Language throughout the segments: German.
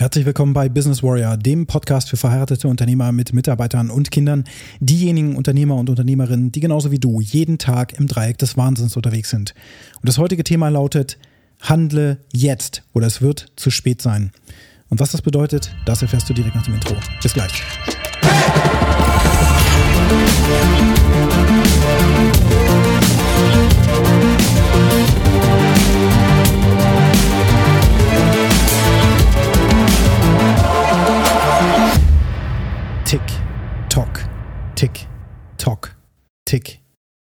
Herzlich willkommen bei Business Warrior, dem Podcast für verheiratete Unternehmer mit Mitarbeitern und Kindern, diejenigen Unternehmer und Unternehmerinnen, die genauso wie du jeden Tag im Dreieck des Wahnsinns unterwegs sind. Und das heutige Thema lautet, handle jetzt oder es wird zu spät sein. Und was das bedeutet, das erfährst du direkt nach dem Intro. Bis gleich. Tick, Tock, Tick, Tock, Tick,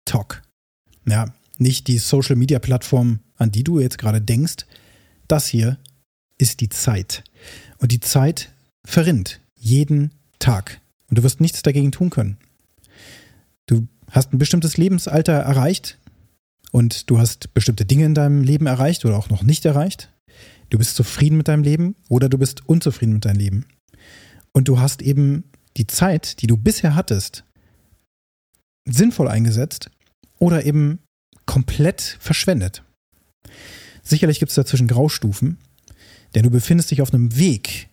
Tock. Ja, nicht die Social Media Plattform, an die du jetzt gerade denkst. Das hier ist die Zeit. Und die Zeit verrinnt jeden Tag. Und du wirst nichts dagegen tun können. Du hast ein bestimmtes Lebensalter erreicht und du hast bestimmte Dinge in deinem Leben erreicht oder auch noch nicht erreicht. Du bist zufrieden mit deinem Leben oder du bist unzufrieden mit deinem Leben. Und du hast eben die Zeit, die du bisher hattest, sinnvoll eingesetzt oder eben komplett verschwendet. Sicherlich gibt es dazwischen Graustufen, denn du befindest dich auf einem Weg,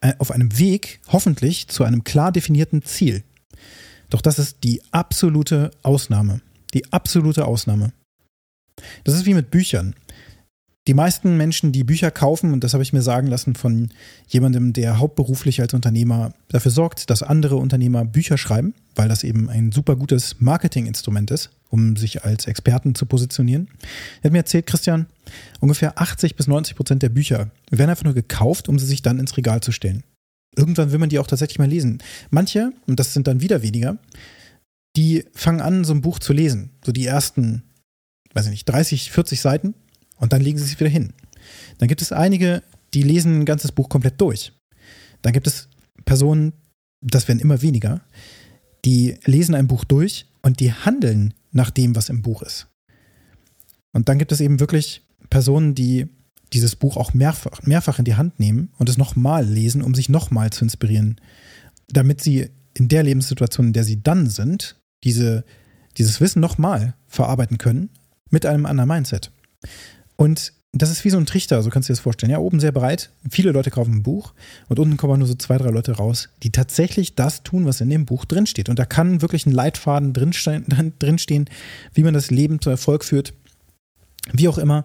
äh, auf einem Weg hoffentlich zu einem klar definierten Ziel. Doch das ist die absolute Ausnahme. Die absolute Ausnahme. Das ist wie mit Büchern. Die meisten Menschen, die Bücher kaufen, und das habe ich mir sagen lassen von jemandem, der hauptberuflich als Unternehmer dafür sorgt, dass andere Unternehmer Bücher schreiben, weil das eben ein super gutes Marketinginstrument ist, um sich als Experten zu positionieren. Er hat mir erzählt, Christian, ungefähr 80 bis 90 Prozent der Bücher werden einfach nur gekauft, um sie sich dann ins Regal zu stellen. Irgendwann will man die auch tatsächlich mal lesen. Manche, und das sind dann wieder weniger, die fangen an, so ein Buch zu lesen. So die ersten, weiß ich nicht, 30, 40 Seiten und dann legen sie sich wieder hin. Dann gibt es einige, die lesen ein ganzes Buch komplett durch. Dann gibt es Personen, das werden immer weniger, die lesen ein Buch durch und die handeln nach dem, was im Buch ist. Und dann gibt es eben wirklich Personen, die dieses Buch auch mehrfach, mehrfach in die Hand nehmen und es nochmal lesen, um sich nochmal zu inspirieren, damit sie in der Lebenssituation, in der sie dann sind, diese, dieses Wissen nochmal verarbeiten können mit einem anderen Mindset. Und das ist wie so ein Trichter, so kannst du dir das vorstellen. Ja, oben sehr breit, viele Leute kaufen ein Buch und unten kommen nur so zwei, drei Leute raus, die tatsächlich das tun, was in dem Buch drinsteht. Und da kann wirklich ein Leitfaden drinstehen, drinstehen wie man das Leben zu Erfolg führt. Wie auch immer.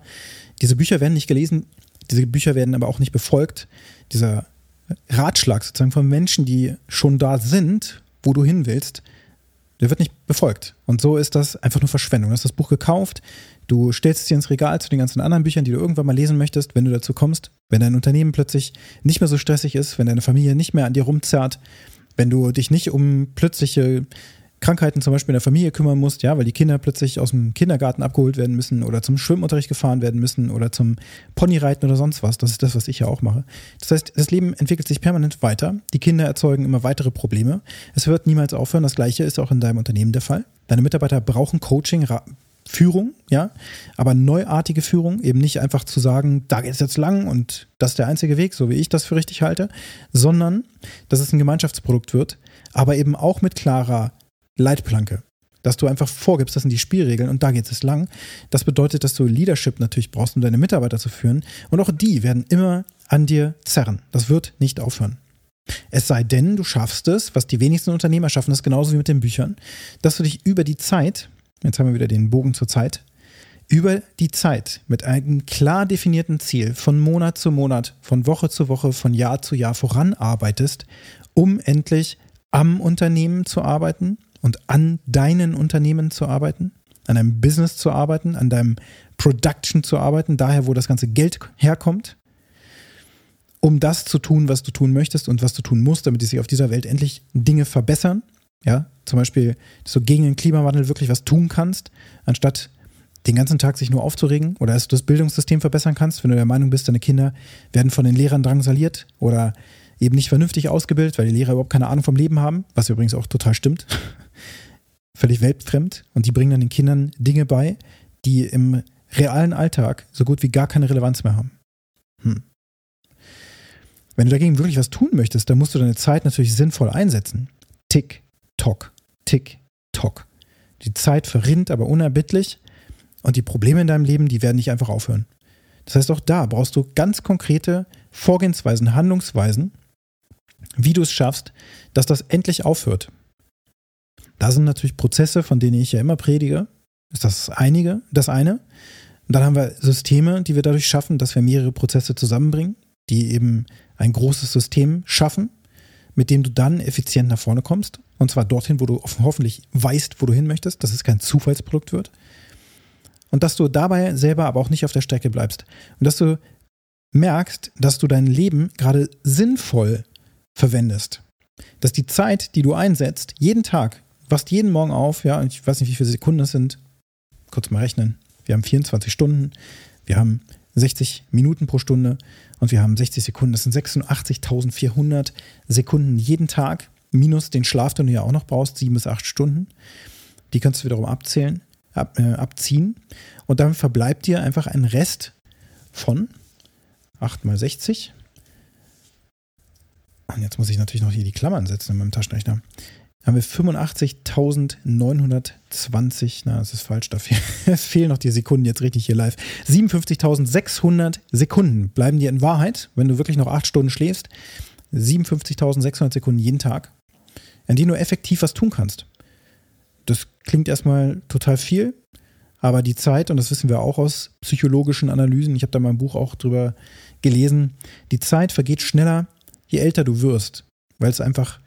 Diese Bücher werden nicht gelesen, diese Bücher werden aber auch nicht befolgt. Dieser Ratschlag sozusagen von Menschen, die schon da sind, wo du hin willst, der wird nicht befolgt. Und so ist das einfach nur Verschwendung. Du hast das Buch gekauft, du stellst dir ins Regal zu den ganzen anderen Büchern, die du irgendwann mal lesen möchtest, wenn du dazu kommst, wenn dein Unternehmen plötzlich nicht mehr so stressig ist, wenn deine Familie nicht mehr an dir rumzerrt, wenn du dich nicht um plötzliche Krankheiten zum Beispiel in der Familie kümmern musst, ja, weil die Kinder plötzlich aus dem Kindergarten abgeholt werden müssen oder zum Schwimmunterricht gefahren werden müssen oder zum Ponyreiten oder sonst was. Das ist das, was ich ja auch mache. Das heißt, das Leben entwickelt sich permanent weiter. Die Kinder erzeugen immer weitere Probleme. Es wird niemals aufhören. Das Gleiche ist auch in deinem Unternehmen der Fall. Deine Mitarbeiter brauchen Coaching, Führung, ja, aber neuartige Führung, eben nicht einfach zu sagen, da geht es jetzt lang und das ist der einzige Weg, so wie ich das für richtig halte, sondern dass es ein Gemeinschaftsprodukt wird, aber eben auch mit klarer Leitplanke. Dass du einfach vorgibst, das sind die Spielregeln und da geht es lang. Das bedeutet, dass du Leadership natürlich brauchst, um deine Mitarbeiter zu führen. Und auch die werden immer an dir zerren. Das wird nicht aufhören. Es sei denn, du schaffst es, was die wenigsten Unternehmer schaffen, das genauso wie mit den Büchern, dass du dich über die Zeit, jetzt haben wir wieder den Bogen zur Zeit, über die Zeit mit einem klar definierten Ziel von Monat zu Monat, von Woche zu Woche, von Jahr zu Jahr voranarbeitest, um endlich am Unternehmen zu arbeiten, und an deinen Unternehmen zu arbeiten, an deinem Business zu arbeiten, an deinem Production zu arbeiten, daher, wo das ganze Geld herkommt, um das zu tun, was du tun möchtest und was du tun musst, damit sich auf dieser Welt endlich Dinge verbessern. Ja, zum Beispiel, dass du gegen den Klimawandel wirklich was tun kannst, anstatt den ganzen Tag sich nur aufzuregen oder dass du das Bildungssystem verbessern kannst, wenn du der Meinung bist, deine Kinder werden von den Lehrern drangsaliert oder eben nicht vernünftig ausgebildet, weil die Lehrer überhaupt keine Ahnung vom Leben haben, was übrigens auch total stimmt völlig weltfremd und die bringen dann den Kindern Dinge bei, die im realen Alltag so gut wie gar keine Relevanz mehr haben. Hm. Wenn du dagegen wirklich was tun möchtest, dann musst du deine Zeit natürlich sinnvoll einsetzen. Tick, tock, tick, tock. Die Zeit verrinnt aber unerbittlich und die Probleme in deinem Leben, die werden nicht einfach aufhören. Das heißt, auch da brauchst du ganz konkrete Vorgehensweisen, Handlungsweisen, wie du es schaffst, dass das endlich aufhört. Da sind natürlich Prozesse, von denen ich ja immer predige. Ist das einige, das eine. Und dann haben wir Systeme, die wir dadurch schaffen, dass wir mehrere Prozesse zusammenbringen, die eben ein großes System schaffen, mit dem du dann effizient nach vorne kommst. Und zwar dorthin, wo du hoffentlich weißt, wo du hin möchtest, dass es kein Zufallsprodukt wird. Und dass du dabei selber aber auch nicht auf der Strecke bleibst. Und dass du merkst, dass du dein Leben gerade sinnvoll verwendest. Dass die Zeit, die du einsetzt, jeden Tag, wachst jeden Morgen auf, ja, ich weiß nicht, wie viele Sekunden es sind, kurz mal rechnen. Wir haben 24 Stunden, wir haben 60 Minuten pro Stunde und wir haben 60 Sekunden. Das sind 86.400 Sekunden jeden Tag, minus den Schlaf, den du ja auch noch brauchst, sieben bis acht Stunden. Die kannst du wiederum abzählen, ab, äh, abziehen. Und dann verbleibt dir einfach ein Rest von 8 mal 60. Und jetzt muss ich natürlich noch hier die Klammern setzen in meinem Taschenrechner haben wir 85.920, na, das ist falsch, da fehlen noch die Sekunden jetzt richtig hier live. 57.600 Sekunden bleiben dir in Wahrheit, wenn du wirklich noch acht Stunden schläfst. 57.600 Sekunden jeden Tag, in denen du effektiv was tun kannst. Das klingt erstmal total viel, aber die Zeit, und das wissen wir auch aus psychologischen Analysen, ich habe da mal ein Buch auch drüber gelesen, die Zeit vergeht schneller, je älter du wirst, weil es einfach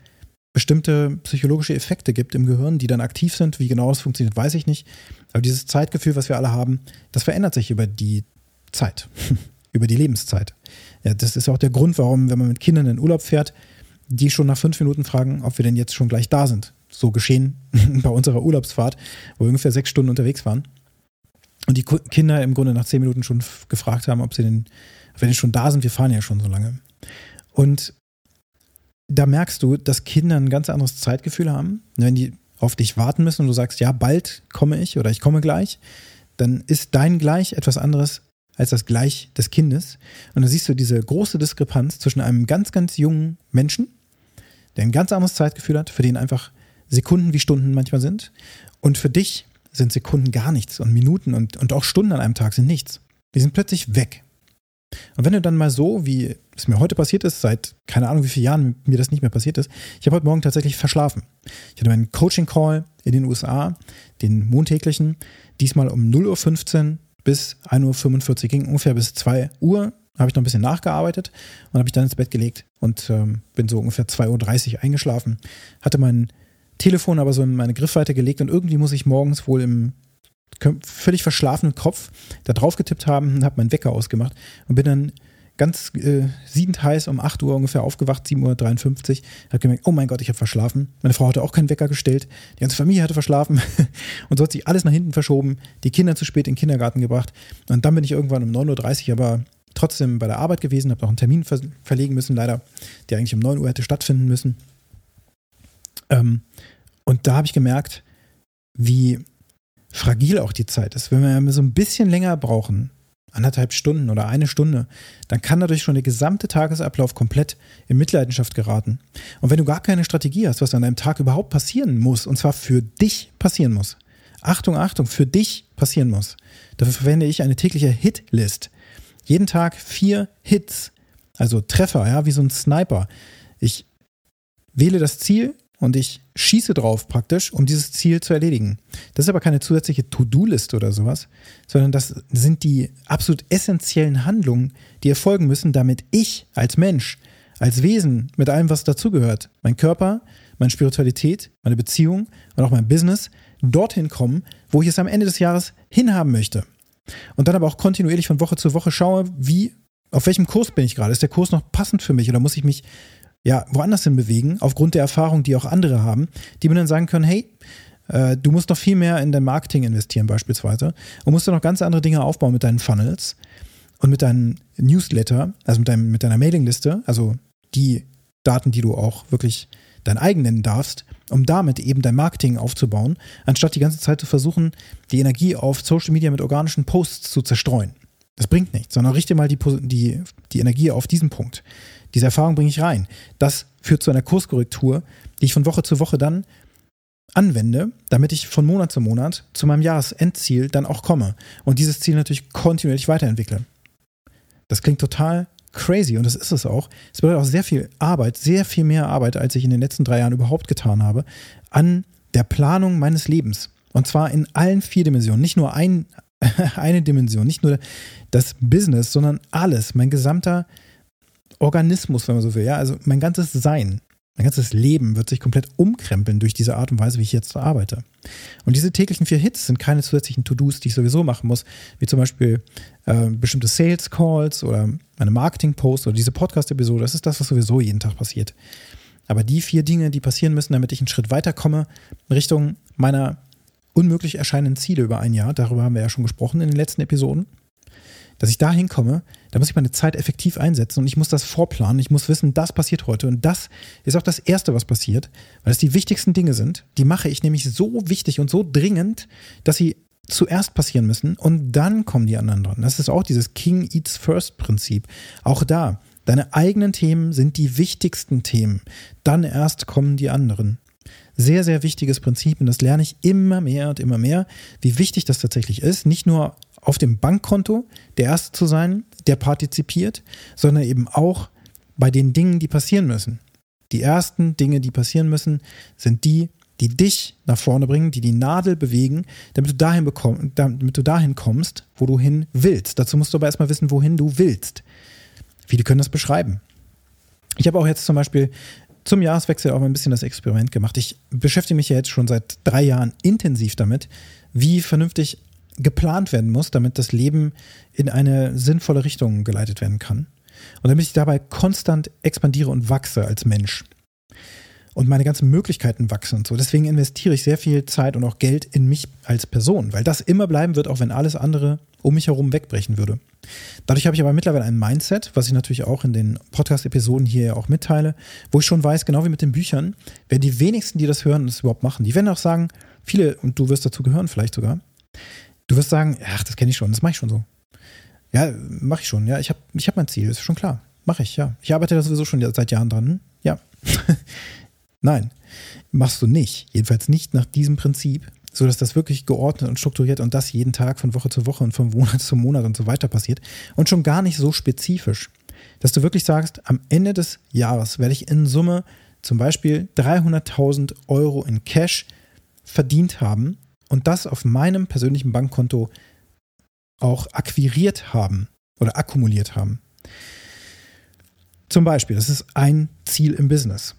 bestimmte psychologische Effekte gibt im Gehirn, die dann aktiv sind. Wie genau das funktioniert, weiß ich nicht. Aber dieses Zeitgefühl, was wir alle haben, das verändert sich über die Zeit, über die Lebenszeit. Ja, das ist auch der Grund, warum, wenn man mit Kindern in Urlaub fährt, die schon nach fünf Minuten fragen, ob wir denn jetzt schon gleich da sind. So geschehen bei unserer Urlaubsfahrt, wo wir ungefähr sechs Stunden unterwegs waren. Und die Kinder im Grunde nach zehn Minuten schon gefragt haben, ob sie denn, wenn sie schon da sind, wir fahren ja schon so lange. Und da merkst du, dass Kinder ein ganz anderes Zeitgefühl haben. Wenn die auf dich warten müssen und du sagst, ja, bald komme ich oder ich komme gleich, dann ist dein Gleich etwas anderes als das Gleich des Kindes. Und dann siehst du diese große Diskrepanz zwischen einem ganz, ganz jungen Menschen, der ein ganz anderes Zeitgefühl hat, für den einfach Sekunden wie Stunden manchmal sind. Und für dich sind Sekunden gar nichts und Minuten und, und auch Stunden an einem Tag sind nichts. Die sind plötzlich weg. Und wenn du dann mal so, wie es mir heute passiert ist, seit keine Ahnung wie vielen Jahren mir das nicht mehr passiert ist, ich habe heute Morgen tatsächlich verschlafen. Ich hatte meinen Coaching-Call in den USA, den montäglichen, diesmal um 0.15 Uhr bis 1.45 Uhr, ging ungefähr bis 2 Uhr, habe ich noch ein bisschen nachgearbeitet und habe ich dann ins Bett gelegt und ähm, bin so ungefähr 2.30 Uhr eingeschlafen. Hatte mein Telefon aber so in meine Griffweite gelegt und irgendwie muss ich morgens wohl im völlig verschlafenen Kopf da drauf getippt haben und habe meinen Wecker ausgemacht und bin dann ganz äh, siedend heiß um 8 Uhr ungefähr aufgewacht, 7.53 Uhr, habe gemerkt, oh mein Gott, ich habe verschlafen. Meine Frau hatte auch keinen Wecker gestellt, die ganze Familie hatte verschlafen und so hat sich alles nach hinten verschoben, die Kinder zu spät in den Kindergarten gebracht und dann bin ich irgendwann um 9.30 Uhr aber trotzdem bei der Arbeit gewesen, habe noch einen Termin ver verlegen müssen, leider, der eigentlich um 9 Uhr hätte stattfinden müssen. Ähm, und da habe ich gemerkt, wie fragil auch die Zeit ist. Wenn wir so ein bisschen länger brauchen, anderthalb Stunden oder eine Stunde, dann kann dadurch schon der gesamte Tagesablauf komplett in Mitleidenschaft geraten. Und wenn du gar keine Strategie hast, was an einem Tag überhaupt passieren muss, und zwar für dich passieren muss, Achtung, Achtung, für dich passieren muss, dafür verwende ich eine tägliche Hitlist. Jeden Tag vier Hits, also Treffer, ja, wie so ein Sniper. Ich wähle das Ziel, und ich schieße drauf praktisch, um dieses Ziel zu erledigen. Das ist aber keine zusätzliche To-Do-Liste oder sowas, sondern das sind die absolut essentiellen Handlungen, die erfolgen müssen, damit ich als Mensch, als Wesen mit allem, was dazugehört, mein Körper, meine Spiritualität, meine Beziehung und auch mein Business, dorthin kommen, wo ich es am Ende des Jahres hinhaben möchte. Und dann aber auch kontinuierlich von Woche zu Woche schaue, wie, auf welchem Kurs bin ich gerade? Ist der Kurs noch passend für mich oder muss ich mich ja, woanders hin bewegen, aufgrund der Erfahrung, die auch andere haben, die mir dann sagen können, hey, äh, du musst noch viel mehr in dein Marketing investieren beispielsweise und musst noch ganz andere Dinge aufbauen mit deinen Funnels und mit deinem Newsletter, also mit, deinem, mit deiner Mailingliste, also die Daten, die du auch wirklich dein eigen nennen darfst, um damit eben dein Marketing aufzubauen, anstatt die ganze Zeit zu versuchen, die Energie auf Social Media mit organischen Posts zu zerstreuen. Das bringt nichts, sondern richte mal die, die, die Energie auf diesen Punkt. Diese Erfahrung bringe ich rein. Das führt zu einer Kurskorrektur, die ich von Woche zu Woche dann anwende, damit ich von Monat zu Monat zu meinem Jahresendziel dann auch komme und dieses Ziel natürlich kontinuierlich weiterentwickle. Das klingt total crazy und das ist es auch. Es bedeutet auch sehr viel Arbeit, sehr viel mehr Arbeit, als ich in den letzten drei Jahren überhaupt getan habe, an der Planung meines Lebens. Und zwar in allen vier Dimensionen. Nicht nur ein, eine Dimension, nicht nur das Business, sondern alles. Mein gesamter Organismus, wenn man so will. Ja, also mein ganzes Sein. Mein ganzes Leben wird sich komplett umkrempeln durch diese Art und Weise, wie ich jetzt arbeite. Und diese täglichen vier Hits sind keine zusätzlichen To-Dos, die ich sowieso machen muss, wie zum Beispiel äh, bestimmte Sales Calls oder meine Marketing-Posts oder diese Podcast-Episode. Das ist das, was sowieso jeden Tag passiert. Aber die vier Dinge, die passieren müssen, damit ich einen Schritt weiterkomme, Richtung meiner unmöglich erscheinenden Ziele über ein Jahr, darüber haben wir ja schon gesprochen in den letzten Episoden, dass ich da hinkomme, da muss ich meine Zeit effektiv einsetzen und ich muss das vorplanen. Ich muss wissen, das passiert heute und das ist auch das Erste, was passiert, weil es die wichtigsten Dinge sind. Die mache ich nämlich so wichtig und so dringend, dass sie zuerst passieren müssen und dann kommen die anderen dran. Das ist auch dieses King Eats First Prinzip. Auch da, deine eigenen Themen sind die wichtigsten Themen. Dann erst kommen die anderen. Sehr, sehr wichtiges Prinzip und das lerne ich immer mehr und immer mehr, wie wichtig das tatsächlich ist. Nicht nur auf dem Bankkonto der Erste zu sein, der partizipiert, sondern eben auch bei den Dingen, die passieren müssen. Die ersten Dinge, die passieren müssen, sind die, die dich nach vorne bringen, die die Nadel bewegen, damit du dahin, bekomm, damit du dahin kommst, wo du hin willst. Dazu musst du aber erstmal wissen, wohin du willst. Viele können das beschreiben. Ich habe auch jetzt zum Beispiel zum Jahreswechsel auch ein bisschen das Experiment gemacht. Ich beschäftige mich ja jetzt schon seit drei Jahren intensiv damit, wie vernünftig geplant werden muss, damit das Leben in eine sinnvolle Richtung geleitet werden kann. Und damit ich dabei konstant expandiere und wachse als Mensch. Und meine ganzen Möglichkeiten wachsen und so. Deswegen investiere ich sehr viel Zeit und auch Geld in mich als Person, weil das immer bleiben wird, auch wenn alles andere um mich herum wegbrechen würde. Dadurch habe ich aber mittlerweile ein Mindset, was ich natürlich auch in den Podcast-Episoden hier auch mitteile, wo ich schon weiß, genau wie mit den Büchern, wer die wenigsten, die das hören und das überhaupt machen, die werden auch sagen, viele, und du wirst dazu gehören vielleicht sogar, Du wirst sagen, ach, das kenne ich schon, das mache ich schon so. Ja, mache ich schon. Ja, ich habe ich hab mein Ziel, ist schon klar. Mache ich, ja. Ich arbeite da sowieso schon seit Jahren dran. Ja. Nein, machst du nicht. Jedenfalls nicht nach diesem Prinzip, sodass das wirklich geordnet und strukturiert und das jeden Tag von Woche zu Woche und von Monat zu Monat und so weiter passiert. Und schon gar nicht so spezifisch, dass du wirklich sagst, am Ende des Jahres werde ich in Summe zum Beispiel 300.000 Euro in Cash verdient haben und das auf meinem persönlichen Bankkonto auch akquiriert haben oder akkumuliert haben. Zum Beispiel, das ist ein Ziel im Business.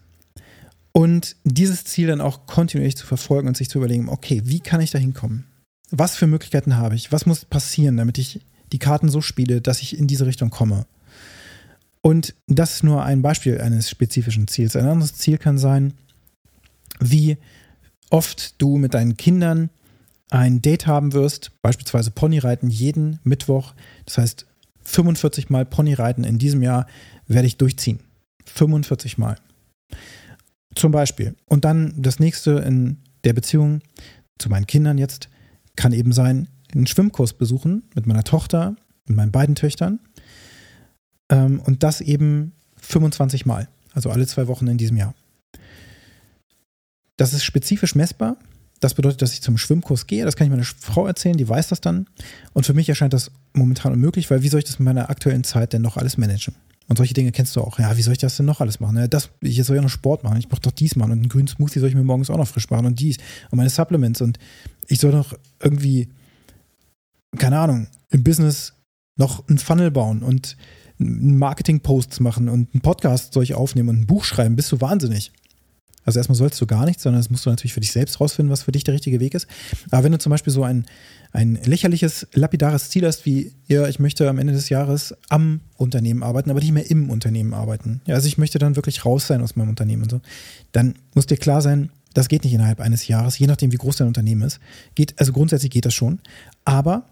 Und dieses Ziel dann auch kontinuierlich zu verfolgen und sich zu überlegen, okay, wie kann ich da hinkommen? Was für Möglichkeiten habe ich? Was muss passieren, damit ich die Karten so spiele, dass ich in diese Richtung komme? Und das ist nur ein Beispiel eines spezifischen Ziels. Ein anderes Ziel kann sein, wie oft du mit deinen Kindern ein Date haben wirst, beispielsweise Ponyreiten jeden Mittwoch. Das heißt, 45 Mal Ponyreiten in diesem Jahr werde ich durchziehen. 45 Mal. Zum Beispiel. Und dann das nächste in der Beziehung zu meinen Kindern jetzt kann eben sein, einen Schwimmkurs besuchen mit meiner Tochter, mit meinen beiden Töchtern. Ähm, und das eben 25 Mal. Also alle zwei Wochen in diesem Jahr. Das ist spezifisch messbar. Das bedeutet, dass ich zum Schwimmkurs gehe. Das kann ich meiner Frau erzählen, die weiß das dann. Und für mich erscheint das momentan unmöglich, weil wie soll ich das in meiner aktuellen Zeit denn noch alles managen? Und solche Dinge kennst du auch. Ja, wie soll ich das denn noch alles machen? Das, ich soll ja noch Sport machen. Ich brauche doch dies machen. Und einen grünen Smoothie soll ich mir morgens auch noch frisch machen. Und dies. Und meine Supplements. Und ich soll noch irgendwie, keine Ahnung, im Business noch einen Funnel bauen und Marketing-Posts machen und einen Podcast soll ich aufnehmen und ein Buch schreiben. Bist du wahnsinnig? Also erstmal sollst du gar nichts, sondern das musst du natürlich für dich selbst rausfinden, was für dich der richtige Weg ist. Aber wenn du zum Beispiel so ein, ein lächerliches, lapidares Ziel hast, wie, ja, ich möchte am Ende des Jahres am Unternehmen arbeiten, aber nicht mehr im Unternehmen arbeiten. Ja, also ich möchte dann wirklich raus sein aus meinem Unternehmen und so. Dann muss dir klar sein, das geht nicht innerhalb eines Jahres, je nachdem, wie groß dein Unternehmen ist. Geht, also grundsätzlich geht das schon. Aber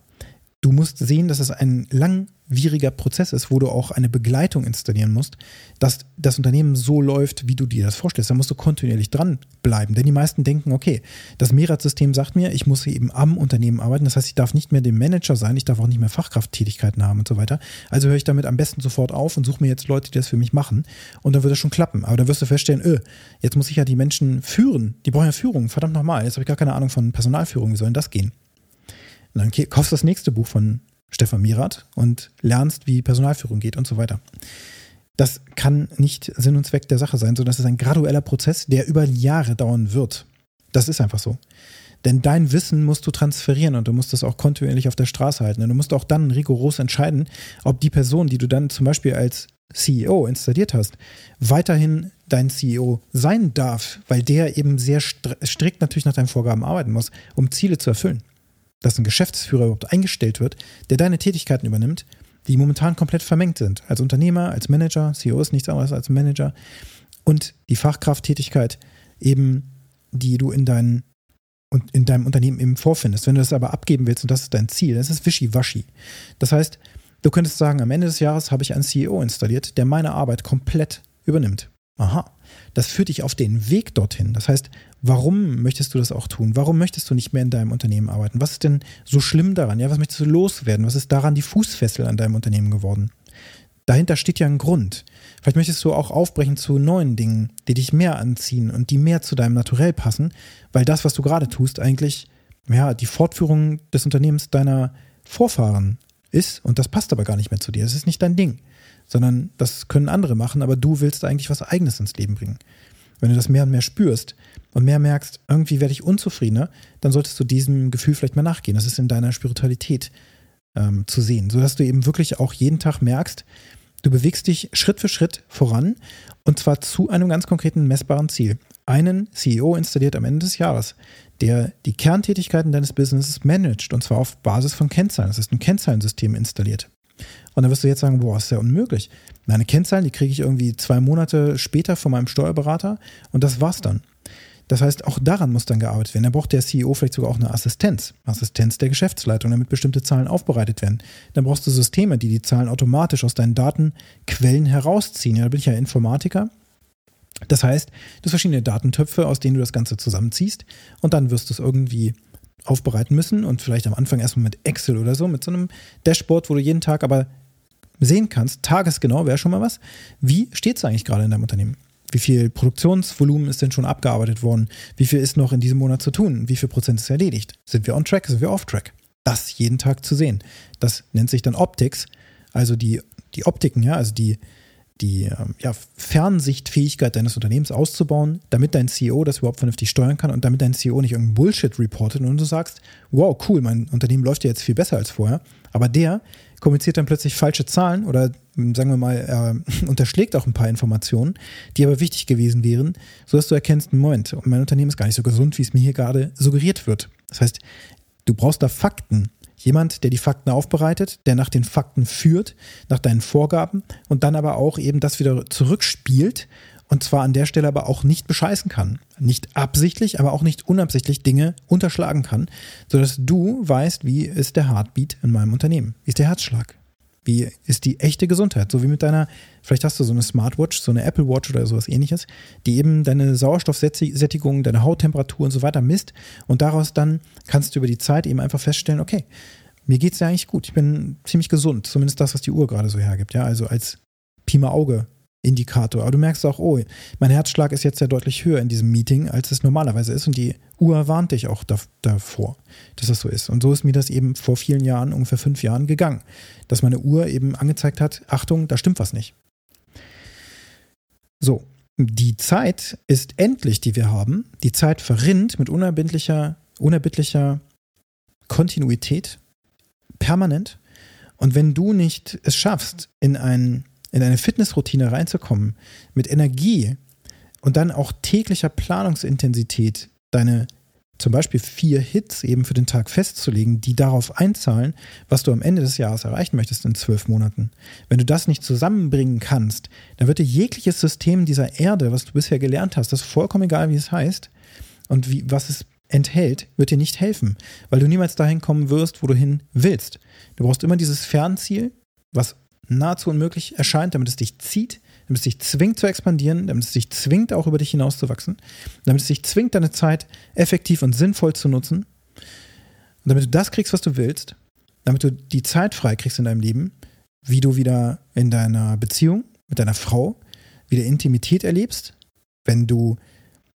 du musst sehen, dass es ein langwieriger Prozess ist, wo du auch eine Begleitung installieren musst, dass das Unternehmen so läuft, wie du dir das vorstellst. Da musst du kontinuierlich dranbleiben. Denn die meisten denken, okay, das Mehrrad-System sagt mir, ich muss eben am Unternehmen arbeiten. Das heißt, ich darf nicht mehr dem Manager sein, ich darf auch nicht mehr Fachkrafttätigkeiten haben und so weiter. Also höre ich damit am besten sofort auf und suche mir jetzt Leute, die das für mich machen. Und dann wird das schon klappen. Aber dann wirst du feststellen, öh, jetzt muss ich ja die Menschen führen. Die brauchen ja Führung. Verdammt nochmal. Jetzt habe ich gar keine Ahnung von Personalführung. Wie soll denn das gehen? Und dann kaufst du das nächste Buch von Stefan Mirat und lernst, wie Personalführung geht und so weiter. Das kann nicht Sinn und Zweck der Sache sein, sondern das ist ein gradueller Prozess, der über Jahre dauern wird. Das ist einfach so. Denn dein Wissen musst du transferieren und du musst es auch kontinuierlich auf der Straße halten. Und du musst auch dann rigoros entscheiden, ob die Person, die du dann zum Beispiel als CEO installiert hast, weiterhin dein CEO sein darf, weil der eben sehr strikt natürlich nach deinen Vorgaben arbeiten muss, um Ziele zu erfüllen. Dass ein Geschäftsführer überhaupt eingestellt wird, der deine Tätigkeiten übernimmt, die momentan komplett vermengt sind. Als Unternehmer, als Manager, CEO ist nichts anderes als Manager und die Fachkrafttätigkeit eben, die du in deinen in deinem Unternehmen eben vorfindest. Wenn du das aber abgeben willst und das ist dein Ziel, das ist wischiwaschi. Das heißt, du könntest sagen, am Ende des Jahres habe ich einen CEO installiert, der meine Arbeit komplett übernimmt. Aha, das führt dich auf den Weg dorthin. Das heißt, warum möchtest du das auch tun? Warum möchtest du nicht mehr in deinem Unternehmen arbeiten? Was ist denn so schlimm daran? Ja, was möchtest du loswerden? Was ist daran die Fußfessel an deinem Unternehmen geworden? dahinter steht ja ein Grund. Vielleicht möchtest du auch aufbrechen zu neuen Dingen, die dich mehr anziehen und die mehr zu deinem Naturell passen, weil das, was du gerade tust, eigentlich ja, die Fortführung des Unternehmens deiner Vorfahren ist und das passt aber gar nicht mehr zu dir. Es ist nicht dein Ding, sondern das können andere machen, aber du willst eigentlich was Eigenes ins Leben bringen. Wenn du das mehr und mehr spürst und mehr merkst, irgendwie werde ich unzufriedener, dann solltest du diesem Gefühl vielleicht mal nachgehen. Das ist in deiner Spiritualität ähm, zu sehen, sodass du eben wirklich auch jeden Tag merkst, du bewegst dich Schritt für Schritt voran und zwar zu einem ganz konkreten messbaren Ziel. Einen CEO installiert am Ende des Jahres, der die Kerntätigkeiten deines Businesses managt und zwar auf Basis von Kennzahlen. Das ist ein Kennzahlensystem installiert. Und dann wirst du jetzt sagen, boah, ist ja unmöglich. Meine Kennzahlen, die kriege ich irgendwie zwei Monate später von meinem Steuerberater und das war's dann. Das heißt, auch daran muss dann gearbeitet werden. Da braucht der CEO vielleicht sogar auch eine Assistenz, Assistenz der Geschäftsleitung, damit bestimmte Zahlen aufbereitet werden. Dann brauchst du Systeme, die die Zahlen automatisch aus deinen Datenquellen herausziehen. Ja, da bin ich ja Informatiker. Das heißt, du hast verschiedene Datentöpfe, aus denen du das Ganze zusammenziehst und dann wirst du es irgendwie aufbereiten müssen und vielleicht am Anfang erstmal mit Excel oder so, mit so einem Dashboard, wo du jeden Tag aber sehen kannst, tagesgenau wäre schon mal was, wie steht es eigentlich gerade in deinem Unternehmen? Wie viel Produktionsvolumen ist denn schon abgearbeitet worden? Wie viel ist noch in diesem Monat zu tun? Wie viel Prozent ist erledigt? Sind wir on track? Sind wir off track? Das jeden Tag zu sehen. Das nennt sich dann Optics, also die, die Optiken, ja, also die, die ähm, ja, Fernsichtfähigkeit deines Unternehmens auszubauen, damit dein CEO das überhaupt vernünftig steuern kann und damit dein CEO nicht irgendeinen Bullshit reportet und du sagst, wow, cool, mein Unternehmen läuft ja jetzt viel besser als vorher, aber der kommuniziert dann plötzlich falsche Zahlen oder sagen wir mal, er unterschlägt auch ein paar Informationen, die aber wichtig gewesen wären, sodass du erkennst, Moment, mein Unternehmen ist gar nicht so gesund, wie es mir hier gerade suggeriert wird. Das heißt, du brauchst da Fakten. Jemand, der die Fakten aufbereitet, der nach den Fakten führt, nach deinen Vorgaben und dann aber auch eben das wieder zurückspielt und zwar an der Stelle aber auch nicht bescheißen kann. Nicht absichtlich, aber auch nicht unabsichtlich Dinge unterschlagen kann, sodass du weißt, wie ist der Heartbeat in meinem Unternehmen? Wie ist der Herzschlag? Wie ist die echte Gesundheit? So wie mit deiner, vielleicht hast du so eine Smartwatch, so eine Apple Watch oder sowas ähnliches, die eben deine Sauerstoffsättigung, deine Hauttemperatur und so weiter misst. Und daraus dann kannst du über die Zeit eben einfach feststellen, okay, mir geht es ja eigentlich gut. Ich bin ziemlich gesund. Zumindest das, was die Uhr gerade so hergibt. Ja, also als Pima Auge Indikator. Aber du merkst auch, oh, mein Herzschlag ist jetzt ja deutlich höher in diesem Meeting, als es normalerweise ist. Und die Uhr warnt dich auch davor, dass das so ist. Und so ist mir das eben vor vielen Jahren, ungefähr fünf Jahren, gegangen. Dass meine Uhr eben angezeigt hat, Achtung, da stimmt was nicht. So, die Zeit ist endlich, die wir haben. Die Zeit verrinnt mit unerbittlicher, unerbittlicher Kontinuität, permanent. Und wenn du nicht es schaffst, in ein in eine Fitnessroutine reinzukommen, mit Energie und dann auch täglicher Planungsintensität deine zum Beispiel vier Hits eben für den Tag festzulegen, die darauf einzahlen, was du am Ende des Jahres erreichen möchtest in zwölf Monaten. Wenn du das nicht zusammenbringen kannst, dann wird dir jegliches System dieser Erde, was du bisher gelernt hast, das ist vollkommen egal, wie es heißt und wie, was es enthält, wird dir nicht helfen, weil du niemals dahin kommen wirst, wo du hin willst. Du brauchst immer dieses Fernziel, was nahezu unmöglich erscheint, damit es dich zieht, damit es dich zwingt zu expandieren, damit es dich zwingt, auch über dich hinauszuwachsen, damit es dich zwingt, deine Zeit effektiv und sinnvoll zu nutzen. Und damit du das kriegst, was du willst, damit du die Zeit frei kriegst in deinem Leben, wie du wieder in deiner Beziehung mit deiner Frau wieder Intimität erlebst, wenn du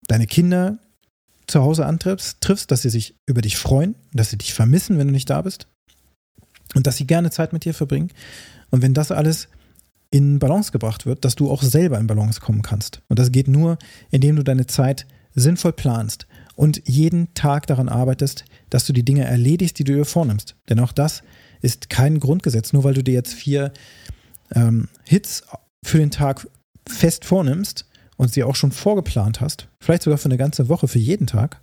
deine Kinder zu Hause antriffst, triffst, dass sie sich über dich freuen, dass sie dich vermissen, wenn du nicht da bist, und dass sie gerne Zeit mit dir verbringen. Und wenn das alles in Balance gebracht wird, dass du auch selber in Balance kommen kannst. Und das geht nur, indem du deine Zeit sinnvoll planst und jeden Tag daran arbeitest, dass du die Dinge erledigst, die du dir vornimmst. Denn auch das ist kein Grundgesetz. Nur weil du dir jetzt vier ähm, Hits für den Tag fest vornimmst und sie auch schon vorgeplant hast, vielleicht sogar für eine ganze Woche, für jeden Tag,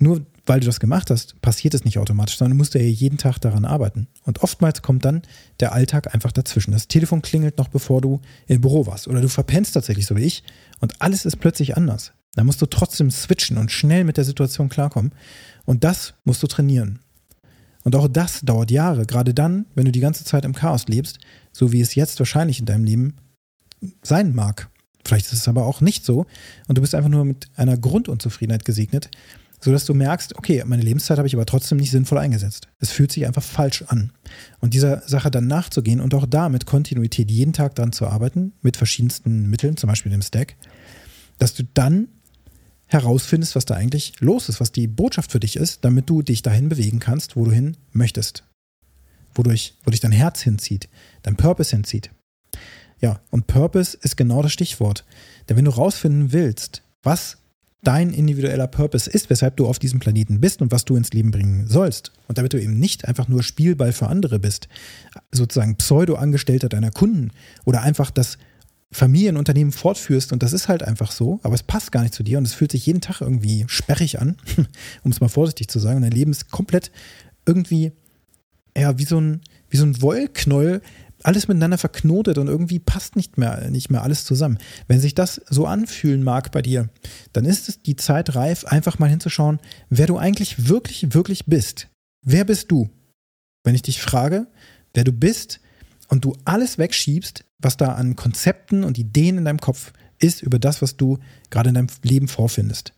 nur weil du das gemacht hast, passiert es nicht automatisch, sondern du musst ja jeden Tag daran arbeiten. Und oftmals kommt dann der Alltag einfach dazwischen. Das Telefon klingelt noch bevor du im Büro warst oder du verpennst tatsächlich so wie ich und alles ist plötzlich anders. Da musst du trotzdem switchen und schnell mit der Situation klarkommen. Und das musst du trainieren. Und auch das dauert Jahre, gerade dann, wenn du die ganze Zeit im Chaos lebst, so wie es jetzt wahrscheinlich in deinem Leben sein mag. Vielleicht ist es aber auch nicht so und du bist einfach nur mit einer Grundunzufriedenheit gesegnet, sodass du merkst, okay, meine Lebenszeit habe ich aber trotzdem nicht sinnvoll eingesetzt. Es fühlt sich einfach falsch an. Und dieser Sache dann nachzugehen und auch da mit Kontinuität jeden Tag dran zu arbeiten, mit verschiedensten Mitteln, zum Beispiel dem Stack, dass du dann herausfindest, was da eigentlich los ist, was die Botschaft für dich ist, damit du dich dahin bewegen kannst, wo du hin möchtest. Wodurch, wo dich dein Herz hinzieht, dein Purpose hinzieht. Ja, und Purpose ist genau das Stichwort. Denn wenn du rausfinden willst, was dein individueller Purpose ist, weshalb du auf diesem Planeten bist und was du ins Leben bringen sollst. Und damit du eben nicht einfach nur Spielball für andere bist, sozusagen Pseudo-Angestellter deiner Kunden oder einfach das Familienunternehmen fortführst und das ist halt einfach so, aber es passt gar nicht zu dir und es fühlt sich jeden Tag irgendwie sperrig an, um es mal vorsichtig zu sagen. Und dein Leben ist komplett irgendwie, ja, wie so ein, wie so ein Wollknäuel, alles miteinander verknotet und irgendwie passt nicht mehr, nicht mehr alles zusammen. Wenn sich das so anfühlen mag bei dir, dann ist es die Zeit reif, einfach mal hinzuschauen, wer du eigentlich wirklich, wirklich bist. Wer bist du? Wenn ich dich frage, wer du bist und du alles wegschiebst, was da an Konzepten und Ideen in deinem Kopf ist über das, was du gerade in deinem Leben vorfindest.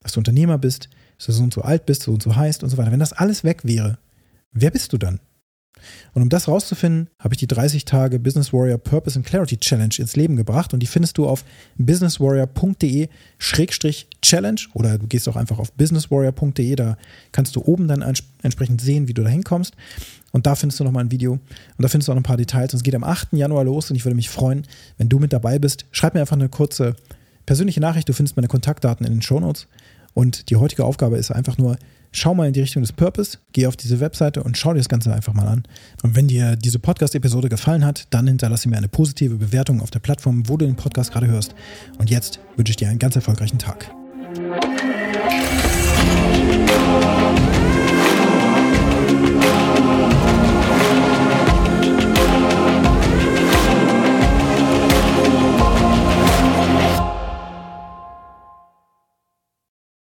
Dass du Unternehmer bist, dass du so und so alt bist, so und so heißt und so weiter. Wenn das alles weg wäre, wer bist du dann? Und um das rauszufinden, habe ich die 30 Tage Business Warrior Purpose and Clarity Challenge ins Leben gebracht und die findest du auf businesswarrior.de-challenge oder du gehst auch einfach auf businesswarrior.de, da kannst du oben dann entsprechend sehen, wie du da hinkommst. Und da findest du nochmal ein Video und da findest du auch noch ein paar Details. Und es geht am 8. Januar los und ich würde mich freuen, wenn du mit dabei bist. Schreib mir einfach eine kurze persönliche Nachricht. Du findest meine Kontaktdaten in den Show Notes. Und die heutige Aufgabe ist einfach nur, schau mal in die Richtung des Purpose, geh auf diese Webseite und schau dir das Ganze einfach mal an. Und wenn dir diese Podcast-Episode gefallen hat, dann hinterlasse mir eine positive Bewertung auf der Plattform, wo du den Podcast gerade hörst. Und jetzt wünsche ich dir einen ganz erfolgreichen Tag.